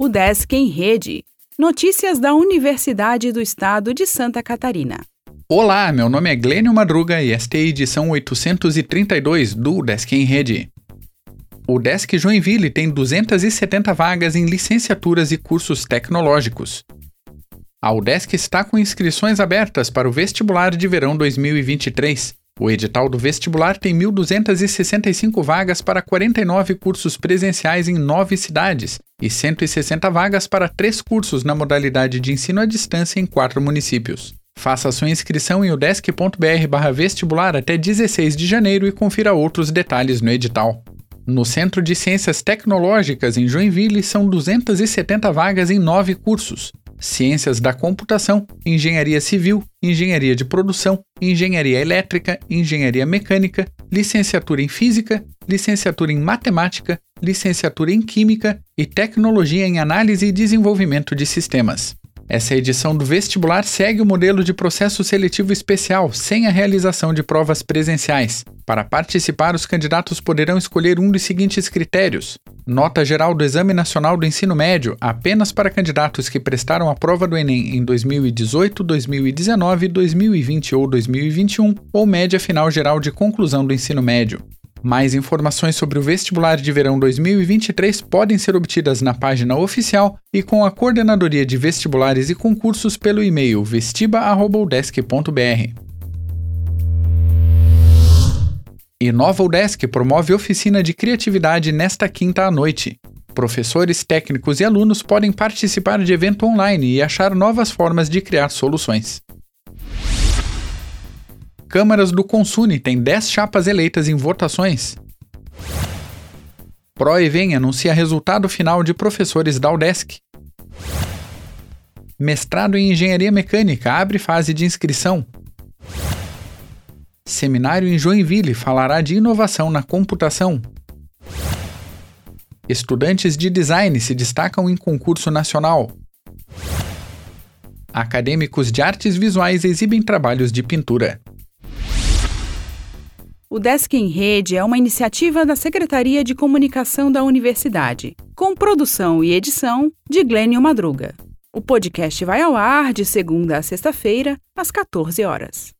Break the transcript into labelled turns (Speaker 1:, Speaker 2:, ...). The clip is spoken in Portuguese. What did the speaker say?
Speaker 1: O Desk em Rede. Notícias da Universidade do Estado de Santa Catarina.
Speaker 2: Olá, meu nome é Glênio Madruga e esta é a edição 832 do Desk em Rede. O Desk Joinville tem 270 vagas em licenciaturas e cursos tecnológicos. A UDESC está com inscrições abertas para o vestibular de verão 2023. O edital do vestibular tem 1.265 vagas para 49 cursos presenciais em nove cidades e 160 vagas para três cursos na modalidade de ensino à distância em quatro municípios. Faça sua inscrição em udesc.br/vestibular até 16 de janeiro e confira outros detalhes no edital. No Centro de Ciências Tecnológicas em Joinville são 270 vagas em nove cursos, Ciências da Computação, Engenharia Civil, Engenharia de Produção, Engenharia Elétrica, Engenharia Mecânica, Licenciatura em Física, Licenciatura em Matemática, Licenciatura em Química e Tecnologia em Análise e Desenvolvimento de Sistemas. Essa edição do vestibular segue o modelo de processo seletivo especial, sem a realização de provas presenciais. Para participar, os candidatos poderão escolher um dos seguintes critérios: nota geral do Exame Nacional do Ensino Médio apenas para candidatos que prestaram a prova do Enem em 2018, 2019, 2020 ou 2021, ou média final geral de conclusão do ensino médio. Mais informações sobre o vestibular de verão 2023 podem ser obtidas na página oficial e com a Coordenadoria de Vestibulares e Concursos pelo e-mail vestiba.udesc.br. E Nova UDESC promove oficina de criatividade nesta quinta à noite. Professores, técnicos e alunos podem participar de evento online e achar novas formas de criar soluções. Câmaras do Consune têm 10 chapas eleitas em votações. ProEvem anuncia resultado final de professores da UDESC. Mestrado em Engenharia Mecânica abre fase de inscrição. Seminário em Joinville falará de inovação na computação. Estudantes de design se destacam em concurso nacional. Acadêmicos de artes visuais exibem trabalhos de pintura.
Speaker 1: O Desk em Rede é uma iniciativa da Secretaria de Comunicação da Universidade, com produção e edição de Glênio Madruga. O podcast vai ao ar de segunda a sexta-feira, às 14 horas.